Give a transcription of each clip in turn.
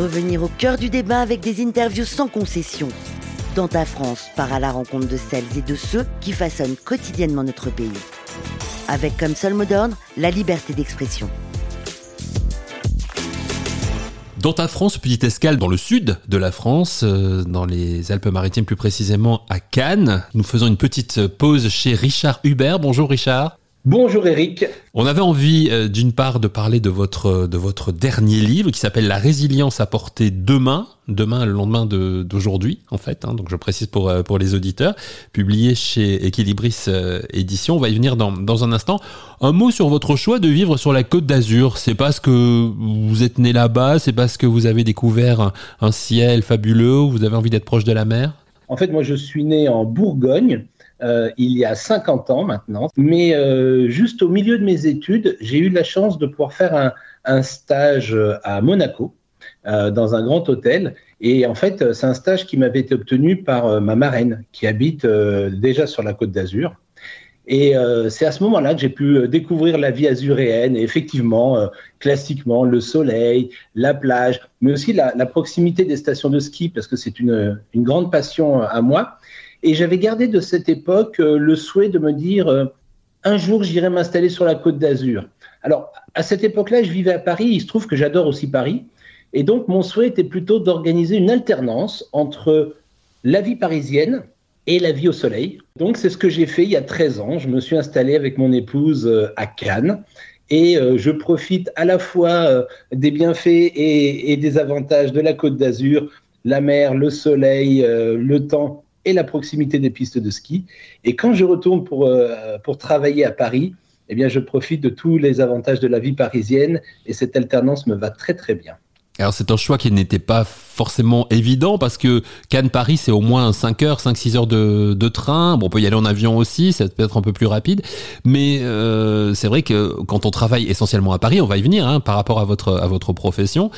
Revenir au cœur du débat avec des interviews sans concession. Dans ta France part à la rencontre de celles et de ceux qui façonnent quotidiennement notre pays. Avec comme seul mot d'ordre la liberté d'expression. Dans ta France, petite escale dans le sud de la France, euh, dans les Alpes-Maritimes plus précisément à Cannes, nous faisons une petite pause chez Richard Hubert. Bonjour Richard. Bonjour Eric. On avait envie euh, d'une part de parler de votre de votre dernier livre qui s'appelle La résilience à porter demain, demain le lendemain d'aujourd'hui en fait. Hein, donc je précise pour euh, pour les auditeurs, publié chez Equilibris euh, Édition. On va y venir dans dans un instant. Un mot sur votre choix de vivre sur la Côte d'Azur. C'est parce que vous êtes né là-bas, c'est parce que vous avez découvert un ciel fabuleux, vous avez envie d'être proche de la mer? En fait, moi je suis né en Bourgogne. Euh, il y a 50 ans maintenant. Mais euh, juste au milieu de mes études, j'ai eu la chance de pouvoir faire un, stage à Monaco, euh, dans un grand hôtel. Et en fait, c'est un stage qui m'avait été obtenu par euh, ma marraine, qui habite euh, déjà sur la côte d'Azur. Et c'est à ce moment-là que j'ai pu découvrir la vie azuréenne. Et effectivement, classiquement, le soleil, la plage, mais aussi la, proximité des stations de ski, parce que c'est une grande passion à moi. Et j'avais gardé de cette époque euh, le souhait de me dire euh, un jour j'irai m'installer sur la côte d'Azur. Alors à cette époque-là, je vivais à Paris. Il se trouve que j'adore aussi Paris. Et donc mon souhait était plutôt d'organiser une alternance entre la vie parisienne et la vie au soleil. Donc c'est ce que j'ai fait il y a 13 ans. Je me suis installé avec mon épouse euh, à Cannes et je profite à la fois des bienfaits et, et, des avantages de la côte d'Azur, la mer, le soleil, le temps et la proximité des pistes de ski. Et quand je retourne pour, euh, pour travailler à Paris, eh bien, je profite de tous les avantages de la vie parisienne et cette alternance me va très très bien. Alors c'est un choix qui n'était pas forcément évident parce que Cannes-Paris c'est au moins 5 heures, 5-6 heures de, de, train. Bon, on peut y aller en avion aussi, ça peut être un peu plus rapide. Mais euh, c'est vrai que quand on travaille essentiellement à Paris, on va y venir hein, par rapport à votre, à votre profession.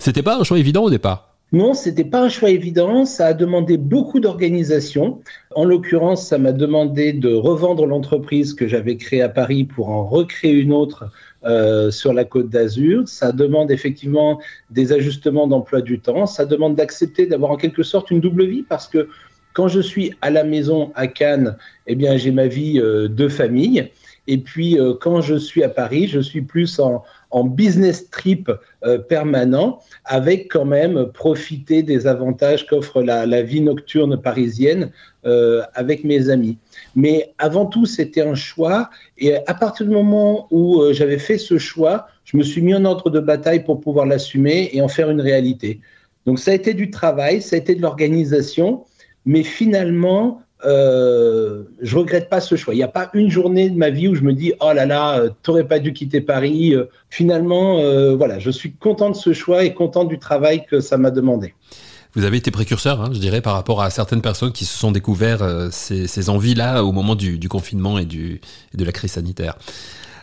C'était pas un choix évident au départ non, c'était pas un choix évident. Ça a demandé beaucoup d'organisation. En l'occurrence, ça m'a demandé de revendre l'entreprise que j'avais créée à Paris pour en recréer une autre euh, sur la Côte d'Azur. Ça demande effectivement des ajustements d'emploi du temps. Ça demande d'accepter d'avoir en quelque sorte une double vie parce que quand je suis à la maison à Cannes, eh bien j'ai ma vie euh, de famille. Et puis euh, quand je suis à Paris, je suis plus en, en business trip euh, permanent, avec quand même profiter des avantages qu'offre la, vie nocturne parisienne euh, avec mes amis. Mais avant tout, c'était un choix. Et à partir du moment où euh, j'avais fait ce choix, je me suis mis en ordre de bataille pour pouvoir l'assumer et en faire une réalité. Donc ça a été du travail, ça a été de l'organisation, mais finalement, je regrette pas ce choix. Il n'y a pas une journée de ma vie où je me dis oh là là, euh, t'aurais pas dû quitter Paris. Euh, finalement, euh, voilà, je suis content de ce choix et content du travail que ça m'a demandé. Vous avez été précurseur, hein, je dirais, par rapport à certaines personnes qui se sont découvert ces, envies-là au moment du, du confinement et, du, et de la crise sanitaire.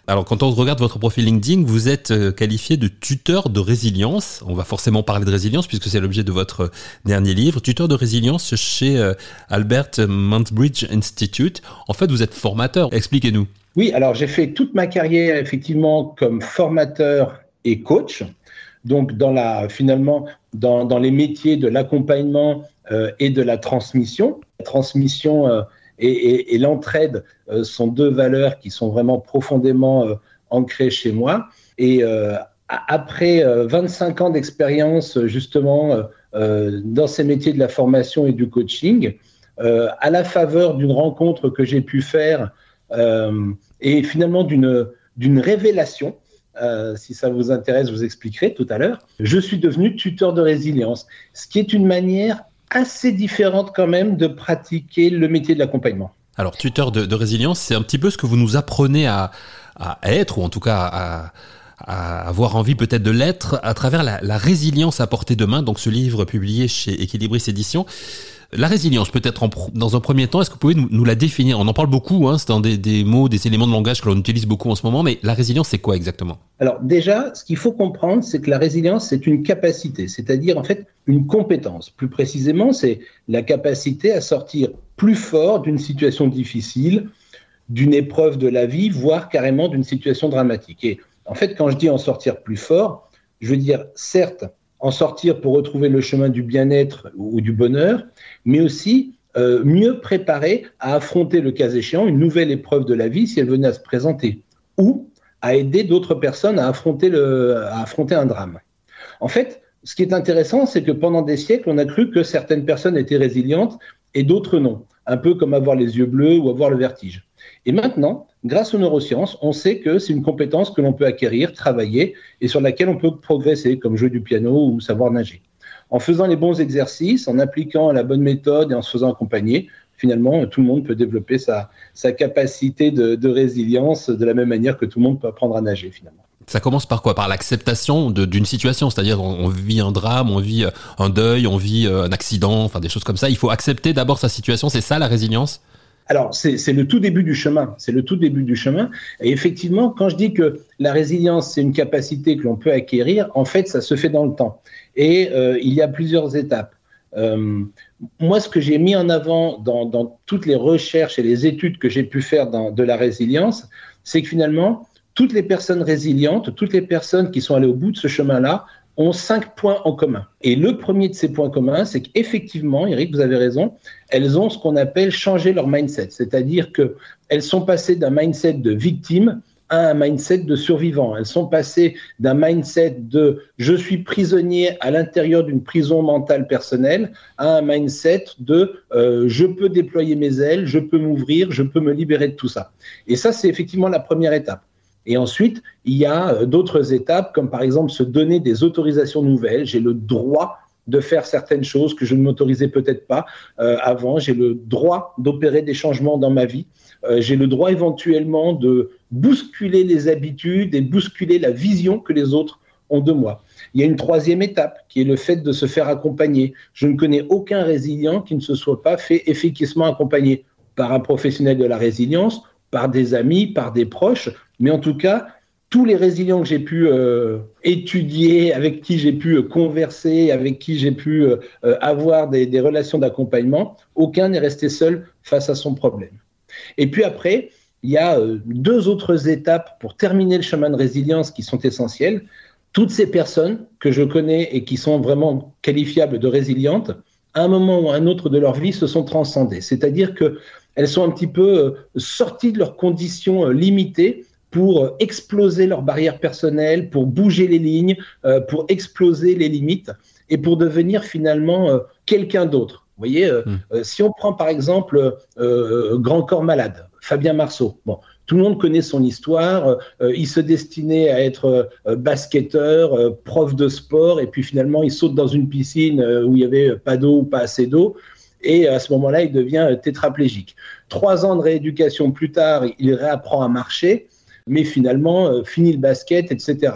Alors, quand on regarde votre profil LinkedIn, vous êtes euh, qualifié de tuteur de résilience. On va forcément parler de résilience puisque c'est l'objet de votre dernier livre. Tuteur de résilience chez euh, Albert Mountbridge Institute. En fait, vous êtes formateur. Expliquez-nous. Oui, alors j'ai fait toute ma carrière effectivement comme formateur et coach. Donc, dans la, finalement, dans, dans les métiers de l'accompagnement euh, et de la transmission. La transmission euh, et, l'entraide euh, sont deux valeurs qui sont vraiment profondément euh, ancrées chez moi. Et euh, après 25 ans d'expérience justement dans ces métiers de la formation et du coaching, à la faveur d'une rencontre que j'ai pu faire et finalement d'une d'une révélation, si ça vous intéresse, je vous expliquerai tout à l'heure. Je suis devenu tuteur de résilience, ce qui est une manière assez différente quand même de pratiquer le métier de l'accompagnement. Alors, tuteur de, résilience, c'est un petit peu ce que vous nous apprenez à, être, ou en tout cas à, avoir envie peut-être de l'être, à travers la, la, résilience à portée de main, donc ce livre publié chez Equilibris Éditions. La résilience, peut-être dans un premier temps, est-ce que vous pouvez nous, la définir? On en parle beaucoup, hein, c'est un des, mots, des éléments de langage que l'on utilise beaucoup en ce moment, mais la résilience, c'est quoi exactement? Alors déjà, ce qu'il faut comprendre, c'est que la résilience, c'est une capacité, c'est-à-dire en fait une compétence. Plus précisément, c'est la capacité à sortir plus fort d'une situation difficile, d'une épreuve de la vie, voire carrément d'une situation dramatique. Et en fait, quand je dis en sortir plus fort, je veux dire, certes, en sortir pour retrouver le chemin du bien-être ou du bonheur, mais aussi euh, mieux préparer à affronter le cas échéant une nouvelle épreuve de la vie si elle venait à se présenter, ou à aider d'autres personnes à affronter, le, à affronter un drame. En fait, ce qui est intéressant, c'est que pendant des siècles, on a cru que certaines personnes étaient résilientes et d'autres non, un peu comme avoir les yeux bleus ou avoir le vertige. Et maintenant, grâce aux neurosciences, on sait que c'est une compétence que l'on peut acquérir, travailler et sur laquelle on peut progresser, comme jouer du piano ou savoir nager en faisant les bons exercices, en appliquant la bonne méthode et en se faisant accompagner, finalement, tout le monde peut développer sa, capacité de, résilience de la même manière que tout le monde peut apprendre à nager, finalement. Ça commence par quoi? Par l'acceptation d'une situation, c'est-à-dire on, vit un drame, on vit un deuil, on vit euh, un accident, enfin des choses comme ça. Il faut accepter d'abord sa situation, c'est ça la résilience? Alors, c'est le tout début du chemin. C'est le tout début du chemin. Et effectivement, quand je dis que la résilience, c'est une capacité que l'on peut acquérir, en fait, ça se fait dans le temps. Et euh, il y a plusieurs étapes. Euh, moi, ce que j'ai mis en avant dans, toutes les recherches et les études que j'ai pu faire de la résilience, c'est que finalement, toutes les personnes résilientes, toutes les personnes qui sont allées au bout de ce chemin-là, ont cinq points en commun. Et le premier de ces points communs, c'est qu'effectivement, Eric, vous avez raison, elles ont ce qu'on appelle changé leur mindset, c'est-à-dire qu'elles sont passées d'un mindset de victime à un mindset de survivant. Elles sont passées d'un mindset de je suis prisonnier à l'intérieur d'une prison mentale personnelle à un mindset de euh, je peux déployer mes ailes, je peux m'ouvrir, je peux me libérer de tout ça. Et ça, c'est effectivement la première étape. Et ensuite, il y a euh, d'autres étapes, comme par exemple se donner des autorisations nouvelles. J'ai le droit de faire certaines choses que je ne m'autorisais peut-être pas euh, avant. J'ai le droit d'opérer des changements dans ma vie. Euh, j'ai le droit éventuellement de bousculer les habitudes et bousculer la vision que les autres ont de moi. Il y a une troisième étape qui est le fait de se faire accompagner. Je ne connais aucun résilient qui ne se soit pas fait efficacement accompagner par un professionnel de la résilience, par des amis, par des proches, mais en tout cas, tous les résilients que j'ai pu euh, étudier, avec qui j'ai pu euh, converser, avec qui j'ai pu euh, avoir des, relations d'accompagnement, aucun n'est resté seul face à son problème. Et puis après, il y a deux autres étapes pour terminer le chemin de résilience qui sont essentielles. Toutes ces personnes que je connais et qui sont vraiment qualifiables de résilientes, à un moment ou à un autre de leur vie, se sont transcendées. C'est-à-dire qu'elles sont un petit peu sorties de leurs conditions limitées pour euh, exploser leurs barrières personnelles, pour bouger les lignes, euh, pour exploser les limites et pour devenir finalement euh, quelqu'un d'autre. Vous voyez, hmm. si on prend par exemple Grand Corps Malade, Fabien Marceau, bon, tout le monde connaît son histoire. il se destinait à être basketteur, prof de sport, et puis finalement il saute dans une piscine où il n'y avait pas d'eau ou pas assez d'eau. Et à ce moment-là, il devient tétraplégique. Trois ans de rééducation plus tard, il réapprend à marcher mais finalement, euh, finit le basket, etc.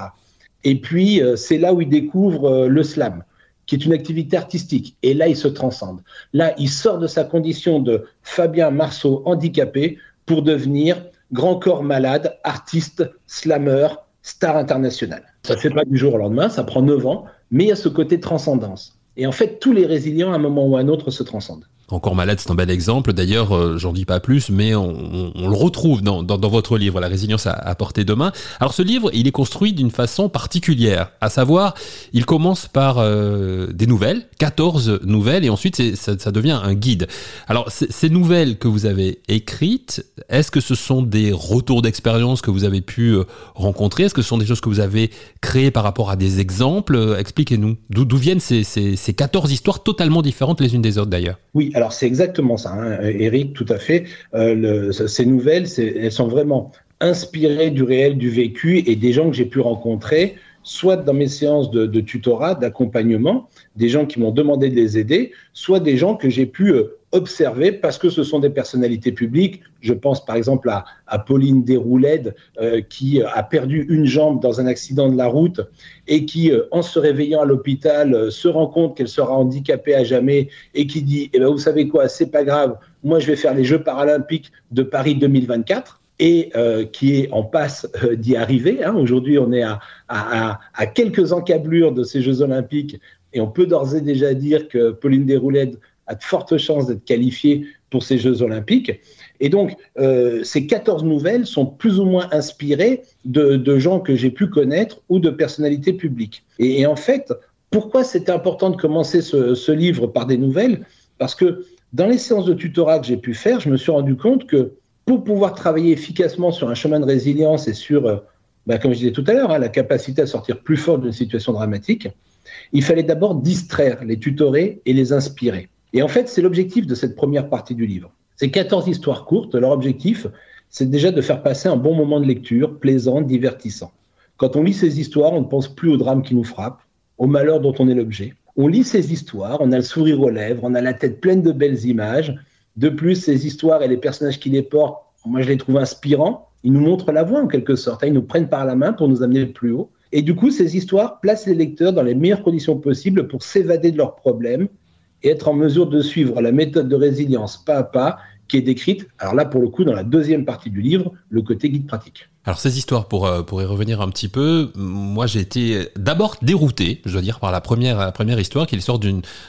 Et puis, euh, c'est là où il découvre euh, le slam, qui est une activité artistique. Et là, il se transcende. Là, il sort de sa condition de Fabien Marceau handicapé pour devenir grand corps malade, artiste, slammer, star international. Ça ne fait pas du jour au lendemain, ça prend 9 ans, mais il y a ce côté transcendance. Et en fait, tous les résilients, à un moment ou à un autre, se transcendent. Encore malade, c'est un bel exemple. D'ailleurs, euh, j'en dis pas plus, mais on, le retrouve dans, votre livre, La résilience à, portée de main. Alors ce livre, il est construit d'une façon particulière, à savoir, il commence par euh, des nouvelles, 14 nouvelles, et ensuite ça, ça, devient un guide. Alors ces nouvelles que vous avez écrites, est-ce que ce sont des retours d'expérience que vous avez pu euh, rencontrer? Est-ce que ce sont des choses que vous avez créées par rapport à des exemples? Expliquez-nous. D'où viennent ces, ces, ces 14 histoires totalement différentes les unes des autres d'ailleurs? Oui, alors c'est exactement ça, hein, Eric, tout à fait. Euh, ces nouvelles, elles sont vraiment inspirées du réel, du vécu et des gens que j'ai pu rencontrer, soit dans mes séances de, tutorat, d'accompagnement, des gens qui m'ont demandé de les aider, soit des gens que j'ai pu euh, observer parce que ce sont des personnalités publiques. Je pense par exemple à, Pauline Desrouledes euh, qui a perdu une jambe dans un accident de la route et qui, euh, en se réveillant à l'hôpital, euh, se rend compte qu'elle sera handicapée à jamais et qui dit eh ben, Vous savez quoi, c'est pas grave, moi je vais faire les Jeux paralympiques de Paris 2024 et qui est en passe d'y arriver. Hein. Aujourd'hui, on est à, à, à, quelques encablures de ces Jeux olympiques et on peut d'ores et déjà dire que Pauline Desrouledes a de fortes chances d'être qualifié pour ces Jeux olympiques. Et donc, euh, ces 14 nouvelles sont plus ou moins inspirées de, gens que j'ai pu connaître ou de personnalités publiques. Et, en fait, Pourquoi c'était important de commencer ce, livre par des nouvelles? Parce que dans les séances de tutorat que j'ai pu faire, je me suis rendu compte que pour pouvoir travailler efficacement sur un chemin de résilience et sur, euh, bah, comme je disais tout à l'heure, hein, la capacité à sortir plus fort d'une situation dramatique, il fallait d'abord distraire les tutorés et les inspirer. Et en fait, c'est l'objectif de cette première partie du livre. Ces 14 histoires courtes, leur objectif, c'est déjà de faire passer un bon moment de lecture, plaisant, divertissant. Quand on lit ces histoires, on ne pense plus au drame qui nous frappe, au malheur dont on est l'objet. On lit ces histoires, on a le sourire aux lèvres, on a la tête pleine de belles images. De plus, ces histoires et les personnages qui les portent, moi je les trouve inspirants. Ils nous montrent la voie en quelque sorte. Hein. Ils nous prennent par la main pour nous amener plus haut. Et du coup, ces histoires placent les lecteurs dans les meilleures conditions possibles pour s'évader de leurs problèmes et être en mesure de suivre la méthode de résilience pas à pas qui est décrite, alors là pour le coup dans la deuxième partie du livre, le côté guide pratique. Alors ces histoires, pour, euh, y revenir un petit peu, moi j'ai été d'abord dérouté, je dois dire, par la première, la première histoire, qui est l'histoire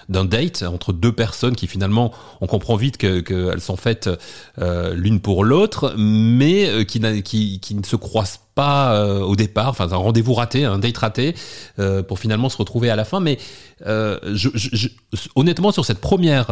d'un date entre deux personnes qui finalement, on comprend vite qu'elles que sont faites euh, l'une pour l'autre, mais euh, qui, qui ne se croisent pas euh, au départ, enfin un rendez-vous raté, un date raté, euh, pour finalement se retrouver à la fin. Mais euh, honnêtement, sur cette première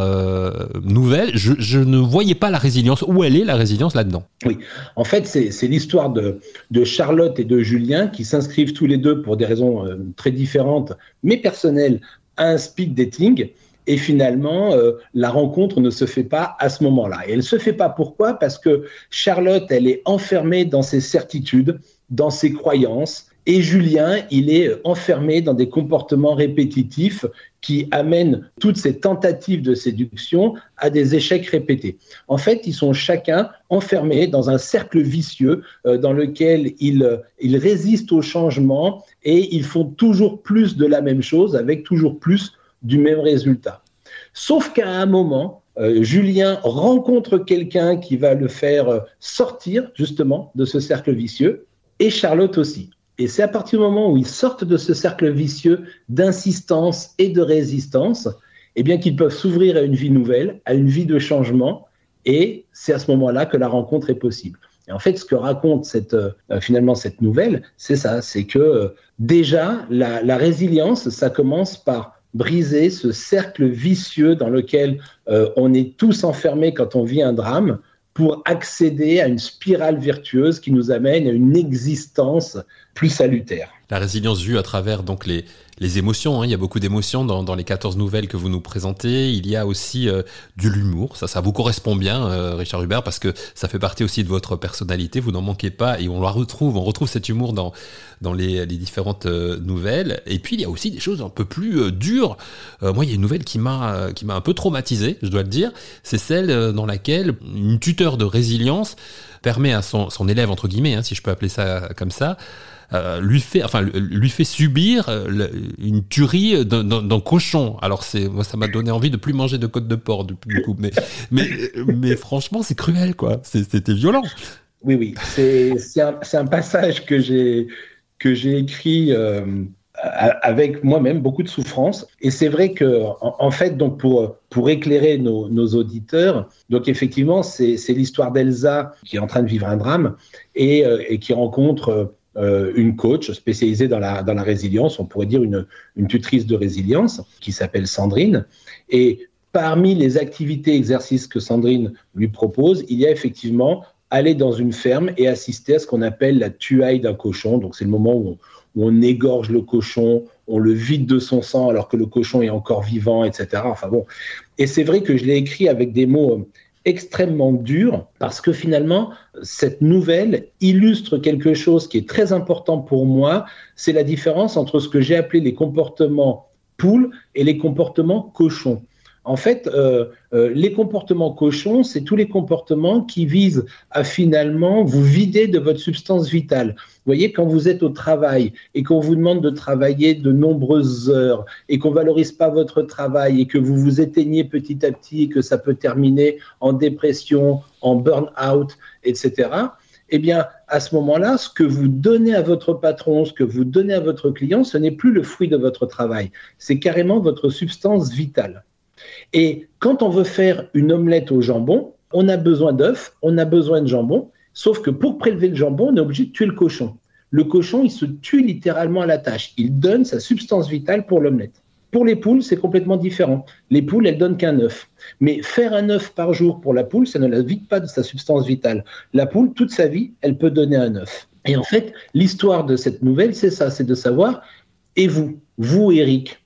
nouvelle, je, ne voyais pas la résilience. Où elle est la résilience là-dedans? Oui, en fait, c'est l'histoire de, de, Charlotte et de Julien qui s'inscrivent tous les deux pour des raisons très différentes, mais personnelles, à un speed dating. Et finalement, la rencontre ne se fait pas à ce moment-là. Et elle ne se fait pas pourquoi? Parce que Charlotte, elle est enfermée dans ses certitudes, dans ses croyances. Et Julien, il est enfermé dans des comportements répétitifs qui amènent toutes ces tentatives de séduction à des échecs répétés. En fait, ils sont chacun enfermés dans un cercle vicieux euh, dans lequel ils, ils résistent au changement et ils font toujours plus de la même chose avec toujours plus du même résultat. Sauf qu'à un moment, euh, Julien rencontre quelqu'un qui va le faire euh, sortir justement de ce cercle vicieux et Charlotte aussi. Et c'est à partir du moment où ils sortent de ce cercle vicieux d'insistance et de résistance, eh bien qu'ils peuvent s'ouvrir à une vie nouvelle, à une vie de changement, et c'est à ce moment-là que la rencontre est possible. Et en fait, ce que raconte cette, euh, finalement cette nouvelle, c'est ça, c'est que euh, déjà la, résilience, ça commence par briser ce cercle vicieux dans lequel euh, on est tous enfermés quand on vit un drame, pour accéder à une spirale vertueuse qui nous amène à une existence salutaire. La résilience vue à travers donc les, les émotions. Hein. Il y a beaucoup d'émotions dans, les 14 nouvelles que vous nous présentez. Il y a aussi euh, de l'humour. Ça, ça vous correspond bien, euh, Richard Hubert, parce que ça fait partie aussi de votre personnalité. Vous n'en manquez pas et on la retrouve. On retrouve cet humour dans, dans les, les différentes euh, nouvelles. Et puis, il y a aussi des choses un peu plus dures. moi, il y a une nouvelle qui m'a qui m'a un peu traumatisé, je dois le dire. C'est celle dans laquelle une tuteur de résilience permet à son, élève, entre guillemets, hein, si je peux appeler ça comme ça, euh, lui fait, subir euh, une tuerie d'un cochon. Alors c'est, ça m'a donné envie de plus manger de côte de porc du, coup. Mais, franchement, c'est cruel, quoi. C'était violent. Oui, oui. C'est un, passage que j'ai que j'ai écrit. Euh, avec moi-même beaucoup de souffrance. Et c'est vrai que, en, fait, donc pour, pour éclairer nos, auditeurs, donc effectivement, c'est l'histoire d'Elsa qui est en train de vivre un drame et, et qui rencontre euh, une coach spécialisée dans la, dans la résilience, on pourrait dire une, une tutrice de résilience, qui s'appelle Sandrine. Et parmi les activités, exercices que Sandrine lui propose, il y a effectivement aller dans une ferme et assister à ce qu'on appelle la tuaille d'un cochon. Donc c'est le moment où on, où on, égorge le cochon, on le vide de son sang alors que le cochon est encore vivant, etc. Enfin bon. Et c'est vrai que je l'ai écrit avec des mots extrêmement dur parce que finalement, cette nouvelle illustre quelque chose qui est très important pour moi, c'est la différence entre ce que j'ai appelé les comportements poules et les comportements cochons. En fait, euh, euh, les comportements cochons, c'est tous les comportements qui visent à finalement vous vider de votre substance vitale. Vous voyez, quand vous êtes au travail et qu'on vous demande de travailler de nombreuses heures et qu'on valorise pas votre travail et que vous vous éteignez petit à petit et que ça peut terminer en dépression, en burn-out, etc. Eh bien, à ce moment-là, ce que vous donnez à votre patron, ce que vous donnez à votre client, ce n'est plus le fruit de votre travail, c'est carrément votre substance vitale. Et quand on veut faire une omelette au jambon, on a besoin d'œufs, on a besoin de jambon, sauf que pour prélever le jambon, on est obligé de tuer le cochon. le cochon, il se tue littéralement à la tâche. Il donne sa substance vitale pour l'omelette. Pour les poules, c'est complètement différent. Les poules, elles donnent qu'un œuf. Mais faire un œuf par jour pour la poule, ça ne la vide pas de sa substance vitale. La poule, toute sa vie, elle peut donner un œuf. Et en fait, l'histoire de cette nouvelle, c'est ça, c'est de savoir, et vous, vous, Eric,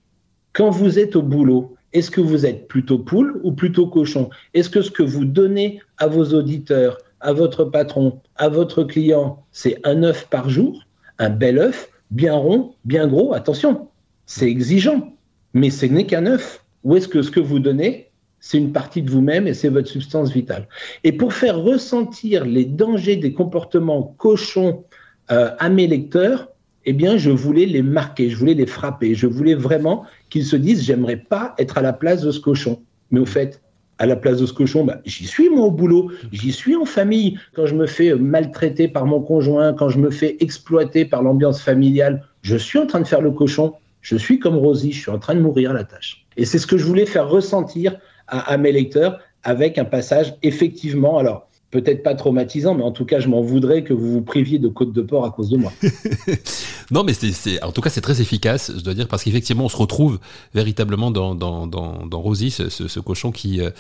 quand vous êtes au boulot, est-ce que vous êtes plutôt poule ou plutôt cochon? Est-ce que ce que vous donnez à vos auditeurs, à votre patron, à votre client, c'est un œuf par jour, un bel œuf, bien rond, bien gros? Attention, c'est exigeant, mais ce n'est qu'un œuf. Ou est-ce que ce que vous donnez, c'est une partie de vous-même et c'est votre substance vitale? Et pour faire ressentir les dangers des comportements cochons euh, à mes lecteurs, eh bien, je voulais les marquer, je voulais les frapper, je voulais vraiment qu'ils se disent, j'aimerais pas être à la place de ce cochon. Mais au fait, à la place de ce cochon, bah, j'y suis moi au boulot, j'y suis en famille. Quand je me fais maltraiter par mon conjoint, quand je me fais exploiter par l'ambiance familiale, je suis en train de faire le cochon. Je suis comme Rosie, je suis en train de mourir à la tâche. Et c'est ce que je voulais faire ressentir à, à mes lecteurs avec un passage effectivement. Alors, peut-être pas traumatisant, mais en tout cas, je m'en voudrais que vous vous priviez de côte de porc à cause de moi. non, mais en tout cas, c'est très efficace, je dois dire, parce qu'effectivement, on se retrouve véritablement dans, dans, dans, dans Rosie, ce, ce, cochon qui, euh,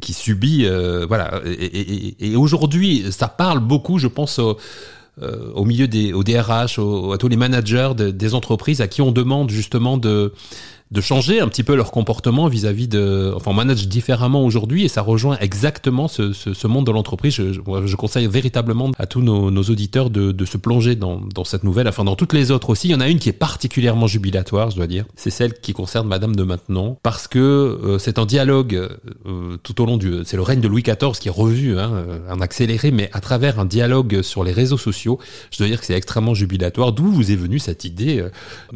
qui subit, euh, voilà. Et, aujourd'hui, ça parle beaucoup, je pense, au, euh, au milieu des, au DRH, à tous les managers des entreprises à qui on demande justement de de changer un petit peu leur comportement vis-à-vis de, enfin, on manage différemment aujourd'hui et ça rejoint exactement ce, ce, monde de l'entreprise. Je, conseille véritablement à tous nos, auditeurs de, de, se plonger dans, dans, cette nouvelle, enfin dans toutes les autres aussi. Il y en a une qui est particulièrement jubilatoire, je dois dire. C'est celle qui concerne Madame de Maintenon parce que euh, c'est un dialogue euh, tout au long du, c'est le règne de Louis XIV qui est revu, hein, en accéléré, mais à travers un dialogue sur les réseaux sociaux. Je dois dire que c'est extrêmement jubilatoire. D'où vous est venue cette idée euh,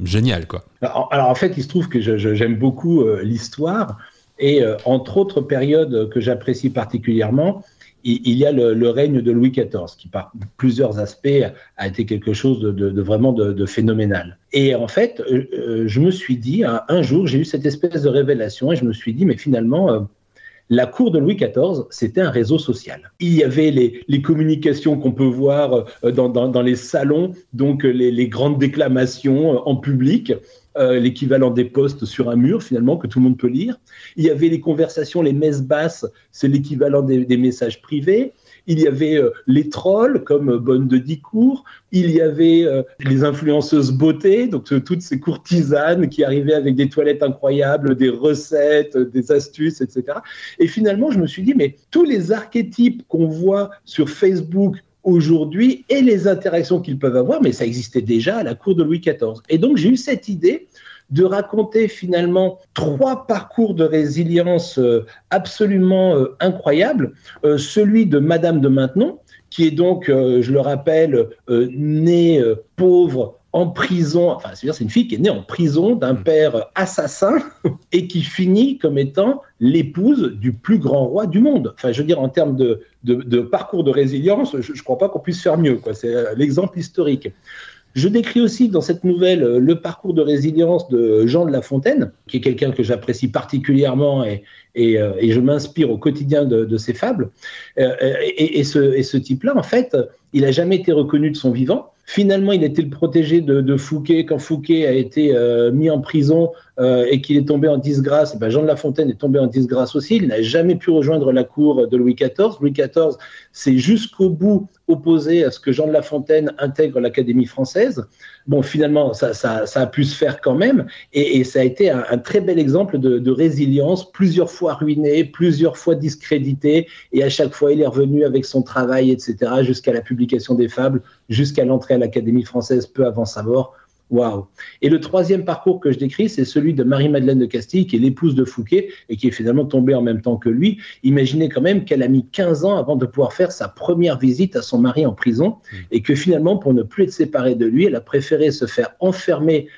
géniale, quoi. Alors en fait, il se trouve que j'aime beaucoup euh, l'histoire et euh, entre autres périodes que j'apprécie particulièrement, il, y a le, règne de Louis XIV qui par plusieurs aspects a été quelque chose de, vraiment de, phénoménal. Et en fait, euh, je me suis dit, un, jour, j'ai eu cette espèce de révélation et je me suis dit, mais finalement, la cour de Louis XIV, c'était un réseau social. Il y avait les, communications qu'on peut voir dans, les salons, donc les, les grandes déclamations en public. Euh, l'équivalent des postes sur un mur finalement que tout le monde peut lire. Il y avait les conversations, les messes basses, c'est l'équivalent des, messages privés. Il y avait euh, les trolls comme Bonne de Dicourt. Il y avait euh, les influenceuses beauté, donc toutes ces courtisanes qui arrivaient avec des toilettes incroyables, des recettes, des astuces, etc. Et finalement, je me suis dit, mais tous les archétypes qu'on voit sur Facebook aujourd'hui et les interactions qu'ils peuvent avoir, mais ça existait déjà à la cour de Louis XIV. Et donc j'ai eu cette idée de raconter finalement trois parcours de résilience euh, absolument euh, incroyables. Euh, celui de Madame de Maintenon, qui est donc, je le rappelle, née pauvre en prison, enfin, c'est-à-dire c'est une fille qui est née en prison d'un mm. père assassin et qui finit comme étant l'épouse du plus grand roi du monde. Enfin, je veux dire, en termes de, de, parcours de résilience, je ne crois pas qu'on puisse faire mieux. C'est euh, l'exemple historique. Je décris aussi dans cette nouvelle euh, le parcours de résilience de Jean de La Fontaine, qui est quelqu'un que j'apprécie particulièrement et, et, euh, et je m'inspire au quotidien de, de ses fables. Et, et, ce, et ce type-là, en fait, il n'a jamais été reconnu de son vivant. Finalement, il été le protégé de, Fouquet quand Fouquet a été euh, mis en prison euh, et qu'il est tombé en disgrâce. ben Jean de La Fontaine est tombé en disgrâce aussi. Il n'a jamais pu rejoindre la cour de Louis XIV. Louis XIV s'est jusqu'au bout opposé à ce que Jean de La Fontaine intègre l'Académie française. Bon, finalement, ça, a pu se faire quand même, et, ça a été un, très bel exemple de, de, résilience, plusieurs fois ruiné, plusieurs fois discrédité, et à chaque fois, il est revenu avec son travail, etc., jusqu'à la publication des fables, jusqu'à l'entrée à l'Académie française peu avant sa mort. Waouh Et le troisième parcours que je décris, c'est celui de Marie-Madeleine de Castille, qui est l'épouse de Fouquet et qui est finalement tombée en même temps que lui. Imaginez quand même qu'elle a mis 15 ans avant de pouvoir faire sa première visite à son mari en prison et que finalement, pour ne plus être séparée de lui, elle a préféré se faire enfermer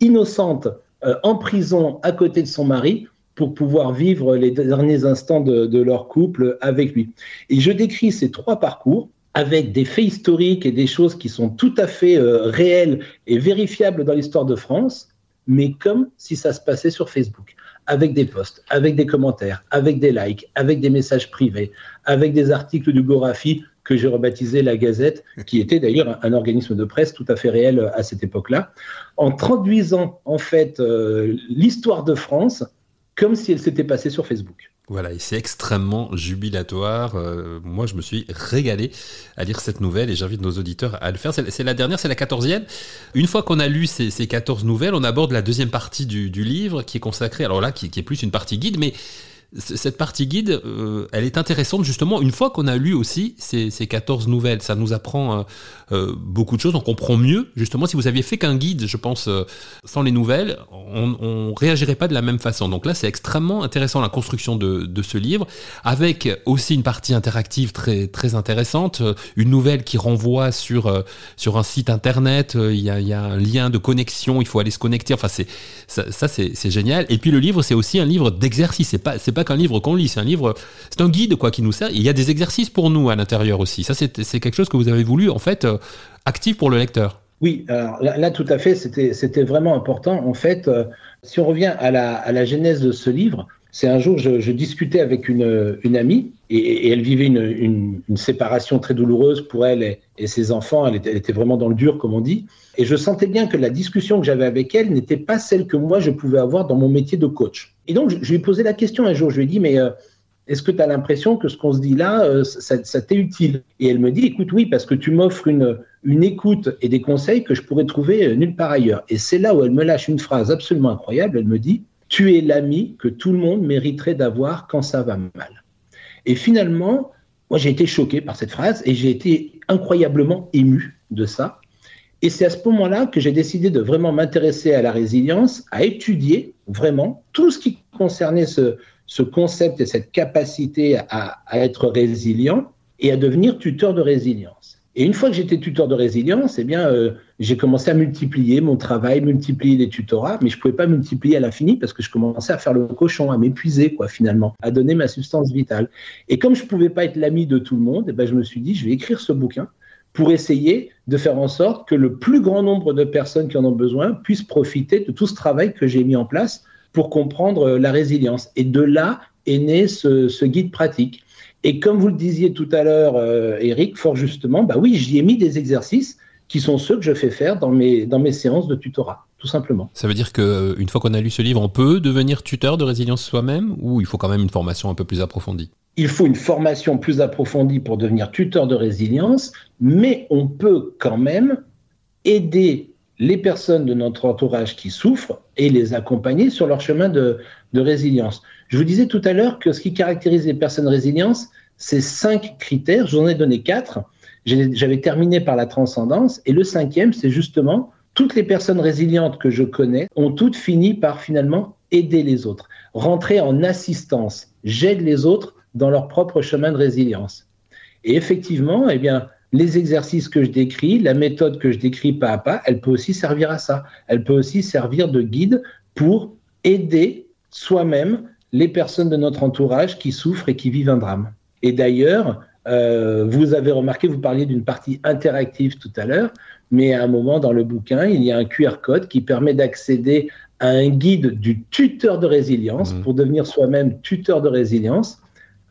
innocente euh, en prison à côté de son mari pour pouvoir vivre les derniers instants de leur couple avec lui. Et je décris ces trois parcours avec des faits historiques et des choses qui sont tout à fait euh, réelles et vérifiables dans l'histoire de France, mais comme si ça se passait sur Facebook, avec des posts, avec des commentaires, avec des likes, avec des messages privés, avec des articles du Gorafi que j'ai rebaptisé La Gazette, qui était d'ailleurs un, organisme de presse tout à fait réel à cette époque-là, en traduisant en fait euh, l'histoire de France comme si elle s'était passée sur Facebook. Voilà, et c'est extrêmement jubilatoire. Euh, moi, je me suis régalé à lire cette nouvelle et j'invite nos auditeurs à le faire. C'est la dernière, c'est la quatorzième. Une fois qu'on a lu ces, 14 nouvelles, on aborde la deuxième partie du, livre qui est consacrée, alors là, qui est plus une partie guide, mais cette partie guide, euh, elle est intéressante justement une fois qu'on a lu aussi ces, ces 14 nouvelles. Ça nous apprend euh, euh, beaucoup de choses, on comprend mieux. Justement, si vous aviez fait qu'un guide, je pense, sans les nouvelles, on, on réagirait pas de la même façon. Donc là, c'est extrêmement intéressant la construction de, ce livre, avec aussi une partie interactive très très intéressante, une nouvelle qui renvoie sur sur un site internet. Il y a, un lien de connexion, il faut aller se connecter. Enfin, ça, ça c'est génial. Et puis le livre, c'est aussi un livre d'exercice. C'est pas qu'un livre qu'on lit, c'est un livre, c'est un guide quoi qui nous sert. Il y a des exercices pour nous à l'intérieur aussi. Ça, c'est quelque chose que vous avez voulu en fait euh, actif pour le lecteur. Oui, alors là, tout à fait, c'était vraiment important. En fait, euh, si on revient à la, à la, genèse de ce livre, c'est un jour, je, je, discutais avec une, une amie et, elle vivait une, une, séparation très douloureuse pour elle et, ses enfants. Elle était, vraiment dans le dur, comme on dit. Et je sentais bien que la discussion que j'avais avec elle n'était pas celle que moi je pouvais avoir dans mon métier de coach. Et donc, je, lui ai posé la question un jour. Je lui ai dit, mais euh, est-ce que tu as l'impression que ce qu'on se dit là, euh, ça, ça t'est utile? Et elle me dit, écoute, oui, parce que tu m'offres une, une écoute et des conseils que je pourrais trouver euh, nulle part ailleurs. Et c'est là où elle me lâche une phrase absolument incroyable. Elle me dit, tu es l'ami que tout le monde mériterait d'avoir quand ça va mal. Et finalement, moi j'ai été choqué par cette phrase et j'ai été incroyablement ému de ça. Et c'est à ce moment-là que j'ai décidé de vraiment m'intéresser à la résilience, à étudier vraiment tout ce qui concernait ce, ce concept et cette capacité à, être résilient et à devenir tuteur de résilience. Et une fois que j'étais tuteur de résilience, eh bien, euh, j'ai commencé à multiplier mon travail, multiplier les tutorats, mais je pouvais pas multiplier à l'infini parce que je commençais à faire le cochon, à m'épuiser, quoi, finalement, à donner ma substance vitale. Et comme je pouvais pas être l'ami de tout le monde, eh ben, je me suis dit, je vais écrire ce bouquin pour essayer de faire en sorte que le plus grand nombre de personnes qui en ont besoin puissent profiter de tout ce travail que j'ai mis en place pour comprendre la résilience. Et de là est né ce, guide pratique. Et comme vous le disiez tout à l'heure, euh, Eric, fort justement, bah oui, j'y ai mis des exercices qui sont ceux que je fais faire dans mes, dans mes séances de tutorat, tout simplement. Ça veut dire qu'une fois qu'on a lu ce livre, on peut devenir tuteur de résilience soi-même ou il faut quand même une formation un peu plus approfondie? Il faut une formation plus approfondie pour devenir tuteur de résilience, mais on peut quand même aider les personnes de notre entourage qui souffrent et les accompagner sur leur chemin de, résilience. Je vous disais tout à l'heure que ce qui caractérise les personnes résilientes, c'est cinq critères. J'en ai donné quatre. J'avais terminé par la transcendance. Et le cinquième, c'est justement toutes les personnes résilientes que je connais ont toutes fini par finalement aider les autres, rentrer en assistance. J'aide les autres dans leur propre chemin de résilience. Et effectivement, eh bien, les exercices que je décris, la méthode que je décris pas à pas, elle peut aussi servir à ça. Elle peut aussi servir de guide pour aider soi-même les personnes de notre entourage qui souffrent et qui vivent un drame. Et d'ailleurs, euh, vous avez remarqué, vous parliez d'une partie interactive tout à l'heure, mais à un moment dans le bouquin, il y a un QR code qui permet d'accéder à un guide du tuteur de résilience mmh. pour devenir soi-même tuteur de résilience,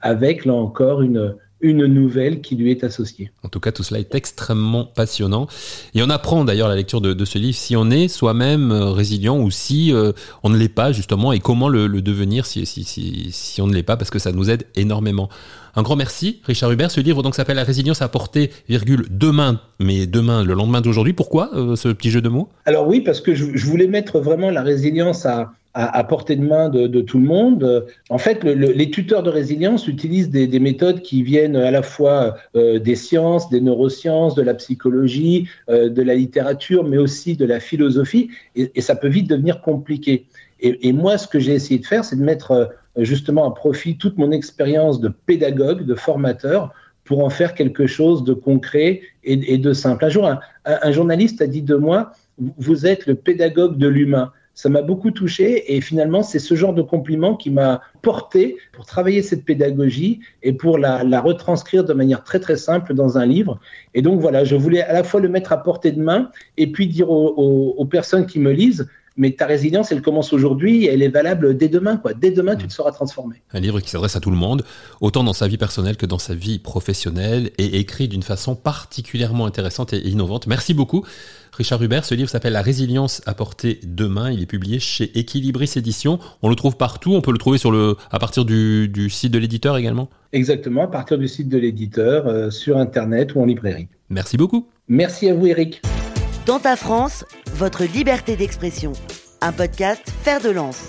avec là encore une, une nouvelle qui lui est associée. En tout cas, tout cela est extrêmement passionnant. Et on apprend d'ailleurs la lecture de, de, ce livre si on est soi-même euh, résilient ou si euh, on ne l'est pas, justement, et comment le, le devenir si, si, si, si on ne l'est pas, parce que ça nous aide énormément. Un grand merci, Richard Hubert. Ce livre donc s'appelle La résilience à porter, virgule, demain, mais demain, le lendemain d'aujourd'hui. Pourquoi euh, ce petit jeu de mots? Alors oui, parce que je, je voulais mettre vraiment la résilience à, à, portée de main de, tout le monde. En fait, le, le, les tuteurs de résilience utilisent des, des, méthodes qui viennent à la fois euh, des sciences, des neurosciences, de la psychologie, euh, de la littérature, mais aussi de la philosophie, et, ça peut vite devenir compliqué. Et, moi, ce que j'ai essayé de faire, c'est de mettre euh, justement à profit toute mon expérience de pédagogue, de formateur, pour en faire quelque chose de concret et, de simple. Un jour, un journaliste a dit de moi, vous êtes le pédagogue de l'humain ça m'a beaucoup touché et finalement c'est ce genre de compliment qui m'a porté pour travailler cette pédagogie et pour la, retranscrire de manière très très simple dans un livre. Et donc voilà, je voulais à la fois le mettre à portée de main et puis dire aux personnes qui me lisent, mais ta résilience, elle commence aujourd'hui et elle est valable dès demain. Quoi. Dès demain, tu te seras transformé. Un livre qui s'adresse à tout le monde, autant dans sa vie personnelle que dans sa vie professionnelle, et écrit d'une façon particulièrement intéressante et innovante. Merci beaucoup. Richard Hubert, ce livre s'appelle La résilience apportée demain. Il est publié chez Equilibris Éditions. On le trouve partout. On peut le trouver sur le, à partir du, site de l'éditeur également Exactement, à partir du site de l'éditeur, euh, sur Internet ou en librairie. Merci beaucoup. Merci à vous, Eric. Dans ta France, votre liberté d'expression. Un podcast Faire de lance.